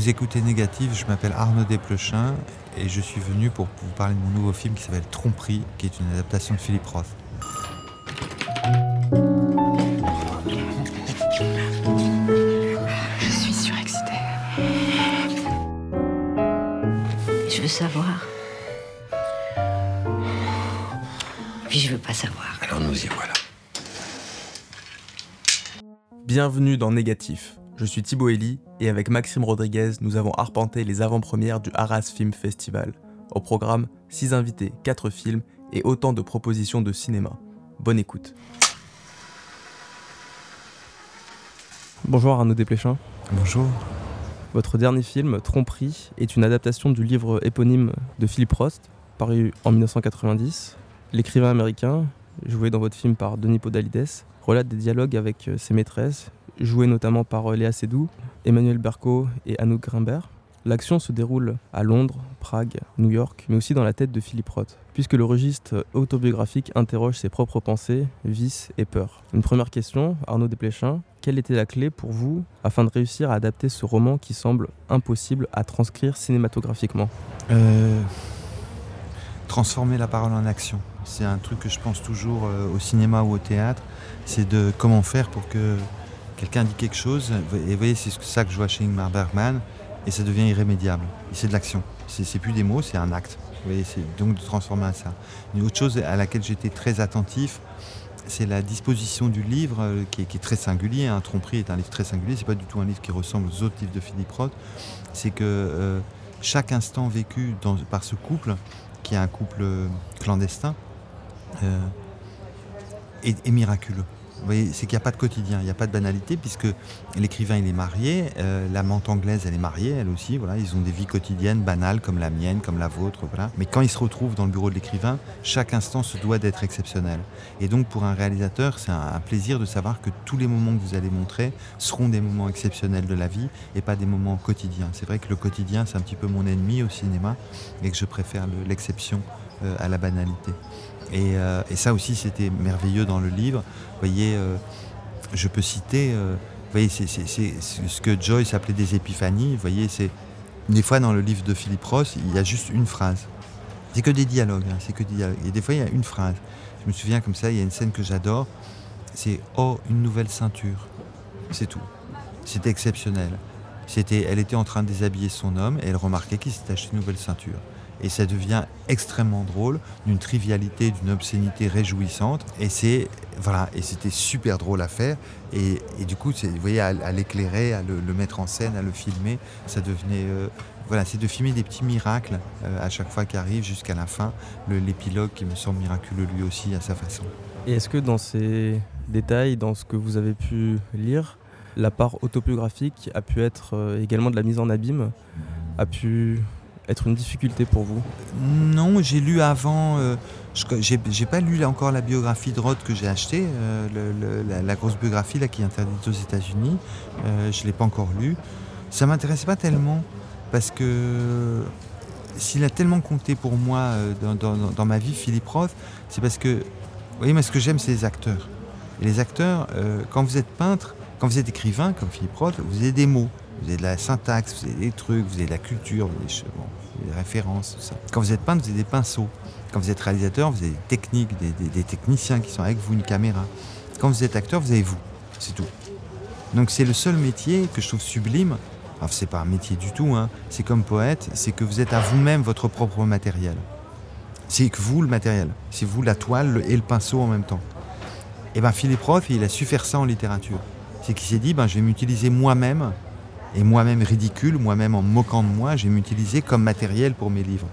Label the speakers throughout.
Speaker 1: Vous écoutez Négative, je m'appelle Arnaud Desplechin et je suis venu pour vous parler de mon nouveau film qui s'appelle Tromperie, qui est une adaptation de Philippe Roth.
Speaker 2: Je suis surexcitée.
Speaker 3: Je veux savoir. Puis je veux pas savoir.
Speaker 4: Alors nous y voilà.
Speaker 5: Bienvenue dans Négatif. Je suis Thibaut Elie et avec Maxime Rodriguez, nous avons arpenté les avant-premières du Arras Film Festival. Au programme, 6 invités, 4 films et autant de propositions de cinéma. Bonne écoute. Bonjour Arnaud Desplechin.
Speaker 1: Bonjour.
Speaker 5: Votre dernier film, Tromperie, est une adaptation du livre éponyme de Philippe Rost, paru en 1990. L'écrivain américain, joué dans votre film par Denis Podalides, relate des dialogues avec euh, ses maîtresses, jouées notamment par euh, Léa Seydoux, Emmanuel Berco et Anouk Grimbert. L'action se déroule à Londres, Prague, New York, mais aussi dans la tête de Philippe Roth, puisque le registre autobiographique interroge ses propres pensées, vices et peurs. Une première question, Arnaud Desplechin, quelle était la clé pour vous afin de réussir à adapter ce roman qui semble impossible à transcrire cinématographiquement?
Speaker 1: Euh, transformer la parole en action. C'est un truc que je pense toujours euh, au cinéma ou au théâtre. C'est de comment faire pour que quelqu'un dit quelque chose. Et vous voyez, c'est ça que je vois chez Ingmar Bergman. Et ça devient irrémédiable. C'est de l'action. C'est plus des mots, c'est un acte. Vous voyez, c'est donc de transformer ça. Une autre chose à laquelle j'étais très attentif, c'est la disposition du livre euh, qui, est, très singulier. Un Tromperie est un livre très singulier. C'est pas du tout un livre qui ressemble aux autres livres de Philippe Roth. C'est que euh, chaque instant vécu par ce couple, qui est un couple euh, clandestin, est, est miraculeux. Voyez, c'est qu'il n'y a pas de quotidien, il n'y a pas de banalité, puisque l'écrivain il est marié, euh, l'amante anglaise elle est mariée, elle aussi, voilà, ils ont des vies quotidiennes banales comme la mienne, comme la vôtre. Mais quand ils se retrouvent dans le bureau de l'écrivain, chaque instant se doit d'être exceptionnel. Et donc pour un réalisateur, c'est un, plaisir de savoir que tous les moments que vous allez montrer seront des moments exceptionnels de la vie et pas des moments quotidiens. C'est vrai que le quotidien c'est un petit peu mon ennemi au cinéma et que je préfère le- l'exception euh, à la banalité. Et, euh, et ça aussi, c'était merveilleux dans le livre. Vous voyez, euh, je peux citer, euh, voyez, c'est ce que Joyce appelait des épiphanies. Vous voyez, c'est des fois dans le livre de Philippe Ross, il y a juste une phrase. C'est que des dialogues, hein, c'est que des dialogues. Et des fois, il y a une phrase. Je me souviens comme ça, il y a une scène que j'adore. C'est Oh, une nouvelle ceinture. C'est tout. C'était exceptionnel. C'était, elle était en train de déshabiller son homme et elle remarquait qu'il s'était acheté une nouvelle ceinture. Et ça devient extrêmement drôle, d'une trivialité, d'une obscénité réjouissante. Et c'est voilà, et c'était super drôle à faire. Et, et du coup, vous voyez, à, l'éclairer, à le, mettre en scène, à le filmer, ça devenait euh, voilà, c'est de filmer des petits miracles euh, à chaque fois qui arrivent jusqu'à la fin. L'épilogue qui me semble miraculeux lui aussi à sa façon.
Speaker 5: Et est-ce que dans ces détails, dans ce que vous avez pu lire, la part autobiographique a pu être euh, également de la mise en abîme, a pu être une difficulté pour vous
Speaker 1: Non, j'ai lu avant. euh, j'ai pas lu encore la biographie de Roth que j'ai achetée, euh, la, grosse biographie là qui est interdite aux États-Unis. Euh, je l'ai pas encore lue. Ça m'intéressait pas tellement parce que s'il a tellement compté pour moi euh, dans, ma vie, Philippe Roth, c'est parce que, vous voyez, moi ce que j'aime, c'est les acteurs. Et les acteurs, quand vous êtes peintre, quand vous êtes écrivain, comme Philippe Roth, vous avez des mots, vous avez de la syntaxe, vous avez des trucs, vous avez de la culture, vous avez des, références, tout ça. Quand vous êtes peintre, vous avez des pinceaux. Quand vous êtes réalisateur, vous avez des techniques, des, techniciens qui sont avec vous, une caméra. Quand vous êtes acteur, vous avez vous. C'est tout. Donc c'est le seul métier que je trouve sublime. Alors c'est pas un métier du tout, hein. c'est comme poète, c'est que vous êtes à vous-même votre propre matériel. C'est que vous le matériel, c'est vous la toile le- et le pinceau en même temps. Et ben Philippe Roth, il a su faire ça en littérature. C'est qu'il s'est dit, ben, je vais m'utiliser moi-même, et moi-même ridicule, moi-même en moquant de moi, je vais m'utiliser comme matériel pour mes livres.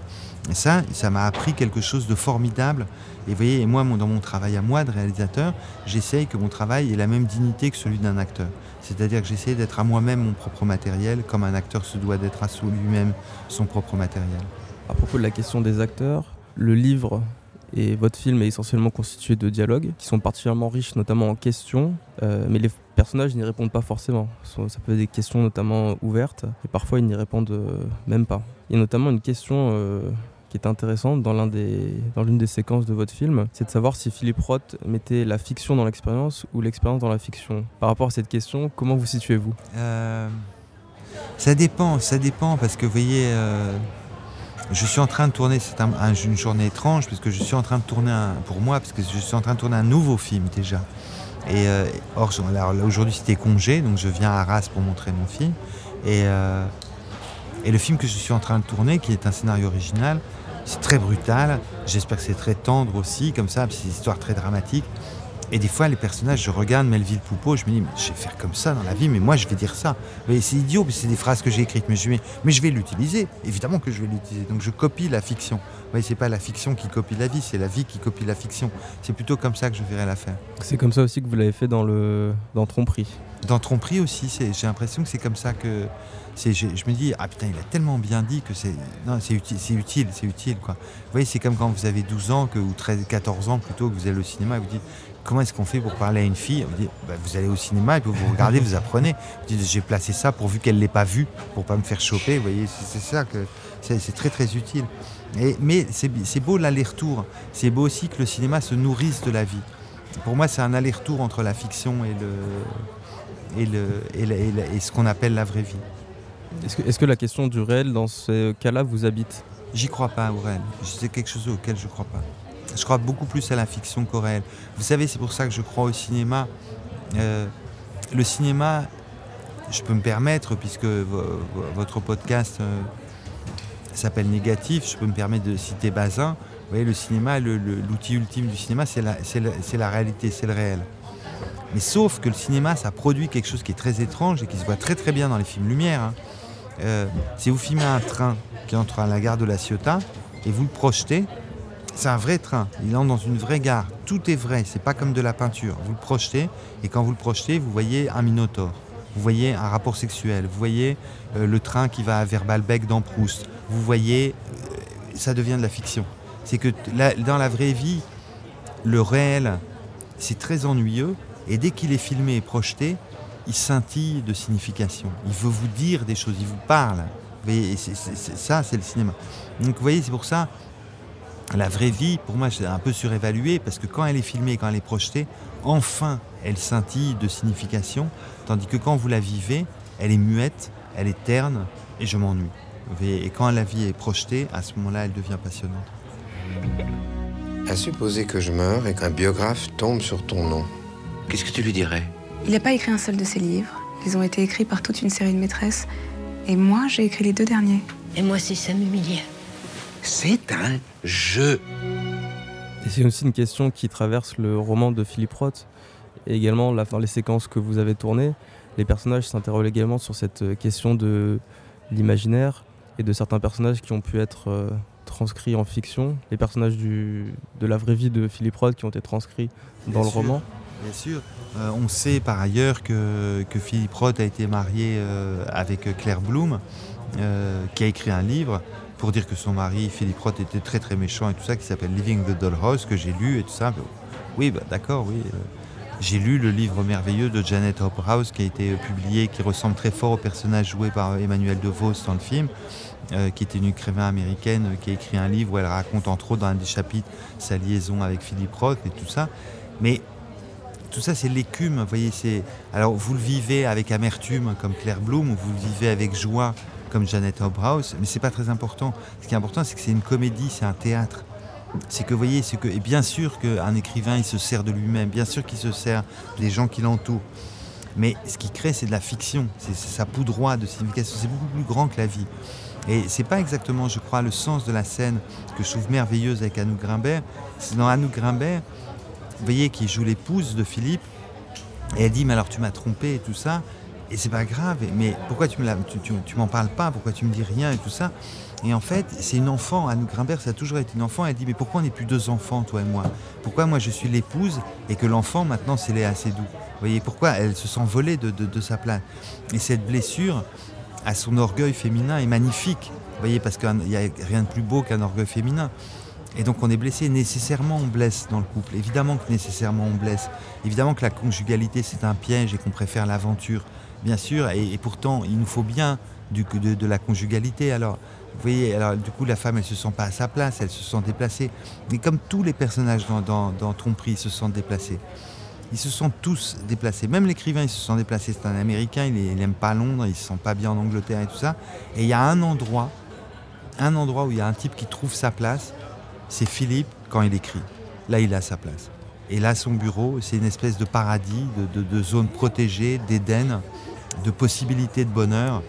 Speaker 1: Et ça, ça m'a appris quelque chose de formidable. Et vous voyez, moi, dans mon travail à moi de réalisateur, j'essaye que mon travail ait la même dignité que celui d'un acteur. C'est-à-dire que j'essaie d'être à moi-même mon propre matériel, comme un acteur se doit d'être à lui-même son propre matériel.
Speaker 5: À propos de la question des acteurs, le livre et votre film est essentiellement constitué de dialogues qui sont particulièrement riches, notamment en questions, euh, mais les personnages n'y répondent pas forcément. Ça peut être des questions notamment ouvertes, et parfois ils n'y répondent euh, même pas. Il y a notamment une question euh, qui est intéressante dans l'un des l'une des séquences de votre film, c'est de savoir si Philippe Roth mettait la fiction dans l'expérience ou l'expérience dans la fiction. Par rapport à cette question, comment vous situez-vous?
Speaker 1: Ça dépend, ça dépend, parce que vous voyez, je suis en train de tourner, c'est une journée étrange, parce je suis en train de tourner, un, pour moi, parce que je suis en train de tourner un nouveau film déjà. Et euh, or, aujourd'hui c'était congé, donc je viens à Arras pour montrer mon film. Et, euh, et le film que je suis en train de tourner, qui est un scénario original, c'est très brutal. J'espère que c'est très tendre aussi, comme ça, c'est une histoire très dramatique. Et des fois, les personnages, je regarde Melville Poupeau, je me dis, mais je vais faire comme ça dans la vie, mais moi, je vais dire ça. C'est idiot, c'est des phrases que j'ai écrites, mais je, vais, mais je vais l'utiliser. Évidemment que je vais l'utiliser. Donc, je copie la fiction. Vous c'est pas la fiction qui copie la vie, c'est la vie qui copie la fiction. C'est plutôt comme ça que je verrai l'affaire.
Speaker 5: C'est comme ça aussi que vous l'avez fait dans, le, dans Tromperie.
Speaker 1: Dans Tromperie aussi, j'ai l'impression que c'est comme ça que. Je, je, me dis, ah putain, il a tellement bien dit que c'est utile, c'est utile, c'est utile, quoi. Vous voyez, c'est comme quand vous avez 12 ans, que, ou 13, 14 ans plutôt, que vous allez au cinéma et vous dites, comment est-ce qu'on fait pour parler à une fille vous, bah, vous allez au cinéma et puis vous regardez, vous apprenez. Vous dites, j'ai placé ça pourvu qu'elle ne l'ait pas vu, pour pas me faire choper. Vous voyez, c'est ça que c'est très très utile. Et, mais c'est beau l'aller-retour. C'est beau aussi que le cinéma se nourrisse de la vie. Pour moi, c'est un aller-retour entre la fiction et, le, et, le, et, ce qu'on appelle la vraie vie.
Speaker 5: Est-ce que, est que, la question du réel, dans ce cas-là, vous habite?
Speaker 1: J'y crois pas au réel. C'est quelque chose auquel je crois pas. Je crois beaucoup plus à la fiction qu'au réel. Vous savez, c'est pour ça que je crois au cinéma. Euh, le cinéma, je peux me permettre, puisque votre podcast euh, s'appelle Négatif, je peux me permettre de citer Bazin. Vous voyez, le cinéma, l'outil ultime du cinéma, c'est la, réalité, c'est le réel. Mais sauf que le cinéma, ça produit quelque chose qui est très étrange et qui se voit très très bien dans les films Lumière. Hein. Euh, si vous filmez un train qui entre à la gare de la Ciotat et vous le projetez, c'est un vrai train. Il entre dans une vraie gare. Tout est vrai. C'est pas comme de la peinture. Vous le projetez et quand vous le projetez, vous voyez un minotaure. Vous voyez un rapport sexuel. Vous voyez euh, le train qui va vers Balbec dans Proust. Vous voyez, euh, ça devient de la fiction. C'est que dans la vraie vie, le réel, c'est très ennuyeux. Et dès qu'il est filmé et projeté, il scintille de signification. Il veut vous dire des choses. Il vous parle. Vous ça, c'est le cinéma. Donc vous voyez, c'est pour ça la vraie vie, pour moi, c'est un peu surévalué parce que quand elle est filmée, quand elle est projetée, enfin, elle scintille de signification, tandis que quand vous la vivez, elle est muette, elle est terne, et je m'ennuie. Et quand la vie est projetée, à ce moment-là, elle devient passionnante.
Speaker 2: À supposer que je meure et qu'un biographe tombe sur ton nom, qu'est-ce que tu lui dirais?
Speaker 4: Il n'a pas écrit un seul de ses livres. Ils ont été écrits par toute une série de maîtresses. Et moi, j'ai écrit les deux derniers.
Speaker 3: Et moi, si ça m'humiliait.
Speaker 2: C'est un jeu.
Speaker 5: Et c'est aussi une question qui traverse le roman de Philippe Roth et également dans les séquences que vous avez tournées. Les personnages s'interrogent également sur cette question de l'imaginaire et de certains personnages qui ont pu être euh, transcrits en fiction, les personnages du, de la vraie vie de Philippe Roth qui ont été transcrits dans le roman.
Speaker 1: Bien sûr. Euh, on sait par ailleurs que, que Philippe Roth a été marié euh, avec Claire Bloom, qui a écrit un livre pour dire que son mari, Philippe Roth, était très très méchant et tout ça, qui s'appelle Living the Dollhouse, que j'ai lu et tout ça. Oui, bah, d'accord, oui. Euh, j'ai lu le livre merveilleux de Janet Hopperhouse qui a été euh, publié, qui ressemble très fort au personnage joué par Emmanuel DeVos dans le film, euh, qui était une écrivain américaine qui a écrit un livre où elle raconte entre autres dans un des chapitres sa liaison avec Philippe Roth et tout ça. Mais tout ça, c'est l'écume, vous voyez. Alors vous le vivez avec amertume comme Claire Bloom, ou vous le vivez avec joie comme Janet Hobhouse, mais c'est pas très important. Ce qui est important, c'est que c'est une comédie, c'est un théâtre. C'est que, vous voyez, c'est que, et bien sûr qu'un écrivain, il se sert de lui-même, bien sûr qu'il se sert des gens qui l'entourent. Mais ce qui crée, c'est de la fiction, c'est sa poudroie de signification, c'est beaucoup plus grand que la vie. Et c'est pas exactement, je crois, le sens de la scène que je trouve merveilleuse avec Anouk Grimbert. C'est dans Anouk Grimbert, vous voyez, qui joue l'épouse de Philippe, et elle dit, mais alors tu m'as trompé et tout ça. Et c'est pas grave, mais pourquoi tu, me m'en parles pas? Pourquoi tu me dis rien et tout ça? Et en fait, c'est une enfant. Anne Grimbert, ça a toujours été une enfant. Elle dit Mais pourquoi on n'est plus deux enfants, toi et moi? Pourquoi moi je suis l'épouse et que l'enfant maintenant c'est Léa Seydoux Vous voyez pourquoi elle se sent volée de, de, sa place? Et cette blessure à son orgueil féminin est magnifique. Vous voyez, parce qu'il n'y a rien de plus beau qu'un orgueil féminin. Et donc on est blessé, nécessairement on blesse dans le couple. Évidemment que nécessairement on blesse. Évidemment que la conjugalité c'est un piège et qu'on préfère l'aventure bien sûr, et, pourtant il nous faut bien de, de la conjugalité. Alors, vous voyez, du coup la femme elle se sent pas à sa place, elle se sent déplacée. Mais comme tous les personnages dans, dans, Tromperie se sentent déplacés. Ils se sont tous déplacés. Même l'écrivain, il se sont déplacés. C'est un Américain, il n'aime pas Londres, il se sent pas bien en Angleterre et tout ça. Et il y a un endroit, un endroit où il y a un type qui trouve sa place, c'est Philippe quand il écrit. Là, il a sa place. Et là, son bureau, c'est une espèce de paradis, de, zone protégée, d'Éden, de possibilités de bonheur.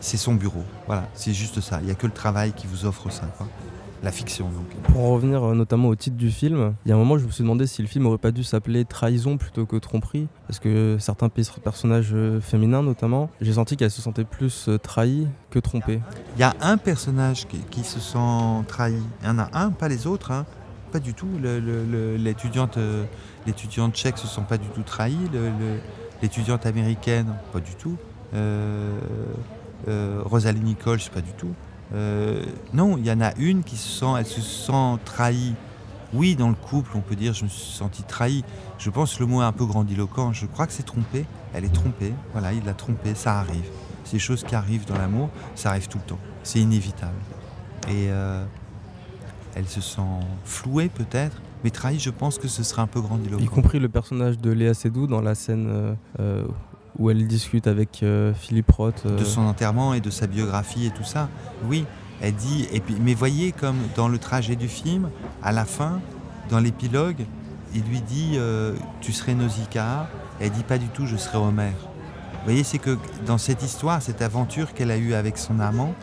Speaker 1: C'est son bureau. Voilà, c'est juste ça. Il n'y a que le travail qui vous offre ça la fiction. Donc.
Speaker 5: Pour revenir euh, notamment au titre du film, il y a un moment je me suis demandé si le film aurait pas dû s'appeler Trahison plutôt que Tromperie, parce que certains personnages euh, féminins notamment, j'ai senti qu'elles se sentaient plus euh, trahies que trompées.
Speaker 1: Il y a un personnage qui, se sent trahi, il y en a un, pas les autres, hein. pas du tout. L'étudiante l'étudiante tchèque se sent pas du tout trahie, l'étudiante américaine, pas du tout. Rosalie Nicole, pas du tout. Euh, non, il y en a une qui se sent, elle se sent trahie. Oui, dans le couple, on peut dire je me suis senti trahi. Je pense que le mot est un peu grandiloquent. Je crois que c'est trompé. Elle est trompée. Voilà, il l'a trompée. Ça arrive. Des choses qui arrivent dans l'amour. Ça arrive tout le temps. C'est inévitable. Et euh, elle se sent flouée peut-être. Mais trahi, je pense que ce serait un peu grandiloquent.
Speaker 5: Y compris le personnage de Léa Seydoux dans la scène euh, où elle discute avec euh, Philippe Roth.
Speaker 1: De son enterrement et de sa biographie et tout ça. Oui, elle dit. Et puis, mais voyez, comme dans le trajet du film, à la fin, dans l'épilogue, il lui dit euh, Tu serais Nausicaa. Elle dit Pas du tout, je serai Homère. Vous voyez, c'est que dans cette histoire, cette aventure qu'elle a eue avec son amant,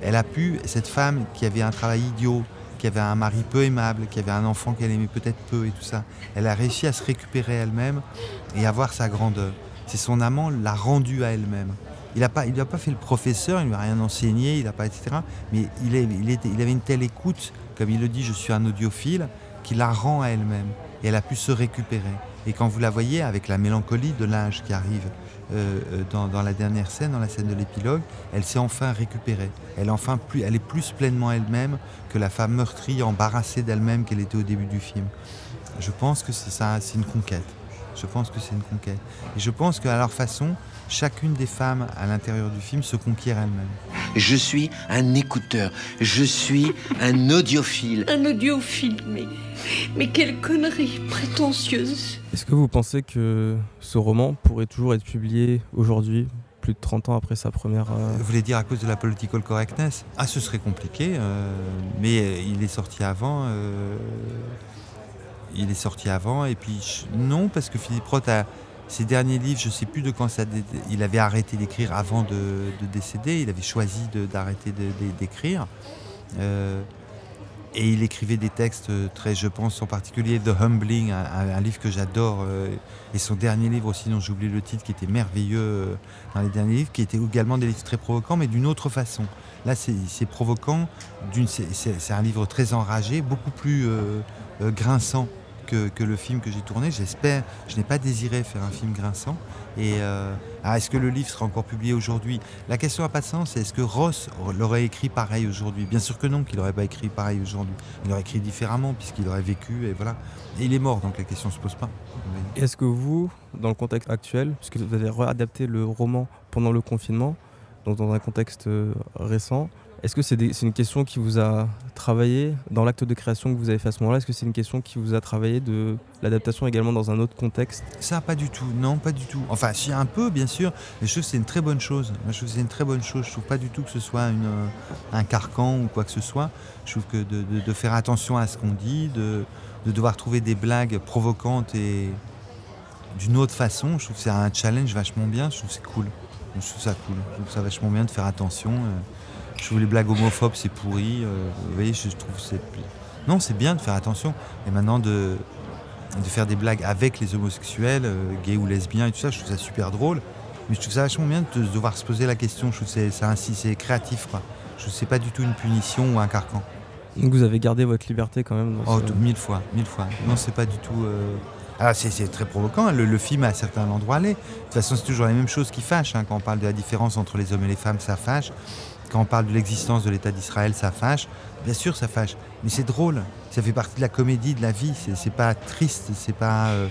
Speaker 1: elle a pu, cette femme qui avait un travail idiot, qui avait un mari peu aimable, qui avait un enfant qu'elle aimait peut-être peu et tout ça, elle a réussi à se récupérer elle-même et à voir sa grandeur. C'est son amant l'a rendu à elle-même. Il n'a pas, il pas fait le professeur, il lui a rien enseigné, il n'a pas, etc. Mais il, il, était, il avait une telle écoute, comme il le dit, je suis un audiophile, qui la rend à elle-même. Et elle a pu se récupérer. Et quand vous la voyez avec la mélancolie de l'âge qui arrive euh, euh, dans, la dernière scène, dans la scène de l'épilogue, elle s'est enfin récupérée. Elle, enfin plus, elle est plus pleinement elle-même que la femme meurtrie, embarrassée d'elle-même qu'elle était au début du film. Je pense que c'est ça, c'est une conquête. Je pense que c'est une conquête. Et je pense qu'à leur façon, chacune des femmes à l'intérieur du film se conquiert elle-même.
Speaker 2: Je suis un écouteur, je suis un audiophile.
Speaker 6: Un audiophile, mais, mais quelle connerie prétentieuse.
Speaker 5: Est-ce que vous pensez que ce roman pourrait toujours être publié aujourd'hui plus de 30 ans après sa première... Euh,
Speaker 1: vous voulez dire à cause de la political correctness? Ah, ce serait compliqué, euh, mais il est sorti avant. Euh, il est sorti avant. Et puis, non, parce que Philippe Roth a ses derniers livres, je ne sais plus de quand ça. Il avait arrêté d'écrire avant de, décéder. Il avait choisi d'arrêter d'écrire. Euh, et il écrivait des textes très, je pense en particulier The Humbling, un, livre que j'adore, euh, et son dernier livre aussi, dont j'ai le titre, qui était merveilleux euh, dans les derniers livres, qui était également des livres très provocants, mais d'une autre façon. Là, c'est provoquant, c'est un livre très enragé, beaucoup plus grinçant que, le film que j'ai tourné. J'espère, je n'ai pas désiré faire un film grinçant. Et euh, ah, est-ce que le livre sera encore publié aujourd'hui? La question n'a pas de sens. Est-ce que Ross l'aurait écrit pareil aujourd'hui? Bien sûr que non, qu'il n'aurait pas écrit pareil aujourd'hui. Il aurait écrit différemment puisqu'il aurait vécu et voilà. Et il est mort, donc la question ne se pose pas.
Speaker 5: Est-ce que vous, dans le contexte actuel, puisque vous avez réadapté le roman pendant le confinement, donc dans un contexte euh, récent, est-ce que c'est une question qui vous a travaillé dans l'acte de création que vous avez fait à ce moment-là? Est-ce que c'est une question qui vous a travaillé de l'adaptation également dans un autre contexte?
Speaker 1: Ça, pas du tout. Non, pas du tout. Enfin, si un peu, bien sûr. Mais je trouve que c'est une très bonne chose. je trouve c'est une très bonne chose. Je trouve pas du tout que ce soit euh, un carcan ou quoi que ce soit. Je trouve que de, faire attention à ce qu'on dit, de, devoir trouver des blagues provocantes et d'une autre façon, je trouve que c'est un challenge vachement bien. Je trouve que c'est cool. Je trouve ça cool. Je trouve ça vachement bien de faire attention. Euh, je trouve les blagues homophobes, c'est pourri. Euh, vous voyez, je trouve c'est. Non, c'est bien de faire attention. Et maintenant, de, de faire des blagues avec les homosexuels, euh, gays ou lesbiens et tout ça, je trouve ça super drôle. Mais je trouve ça vachement bien de, devoir se poser la question. Je trouve que c'est ainsi, c'est créatif. Quoi. Je sais pas du tout une punition ou un carcan.
Speaker 5: Donc vous avez gardé votre liberté quand même
Speaker 1: Oh, mille fois, mille fois. Non, c'est pas du tout. Euh... Ah, c'est très provoquant. Hein. Le, film, à certains endroits, allait. De toute façon, c'est toujours les mêmes choses qui fâchent. Hein. Quand on parle de la différence entre les hommes et les femmes, ça fâche. Quand on parle de l'existence de l'État d'Israël, ça fâche. Bien sûr, ça fâche. Mais c'est drôle. Ça fait partie de la comédie, de la vie. C'est pas triste, c'est pas euh,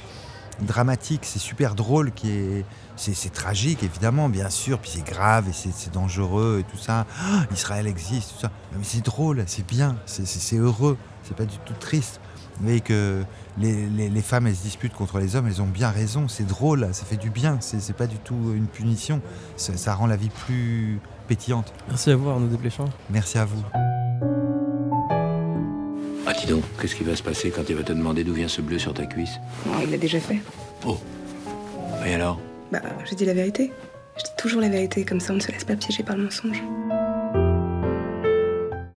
Speaker 1: dramatique. C'est super drôle. Qui est, c'est tragique, évidemment, bien sûr. Puis c'est grave et c'est dangereux et tout ça. Ah, Israël existe, tout ça. Mais c'est drôle, c'est bien, c'est heureux. C'est pas du tout triste. Vous voyez que les, femmes, elles se disputent contre les hommes, elles ont bien raison, c'est drôle, ça fait du bien, c'est pas du tout une punition, ça rend la vie plus pétillante.
Speaker 5: Merci à vous Arnaud Desplechin.
Speaker 1: Merci à vous.
Speaker 2: Ah, dis donc, qu'est-ce qui va se passer quand il va te demander d'où vient ce bleu sur ta cuisse?
Speaker 4: Non, il l'a déjà fait.
Speaker 2: Oh Et alors?
Speaker 4: Bah, j'ai dit la vérité. Je dis toujours la vérité, comme ça on ne se laisse pas piéger par le mensonge.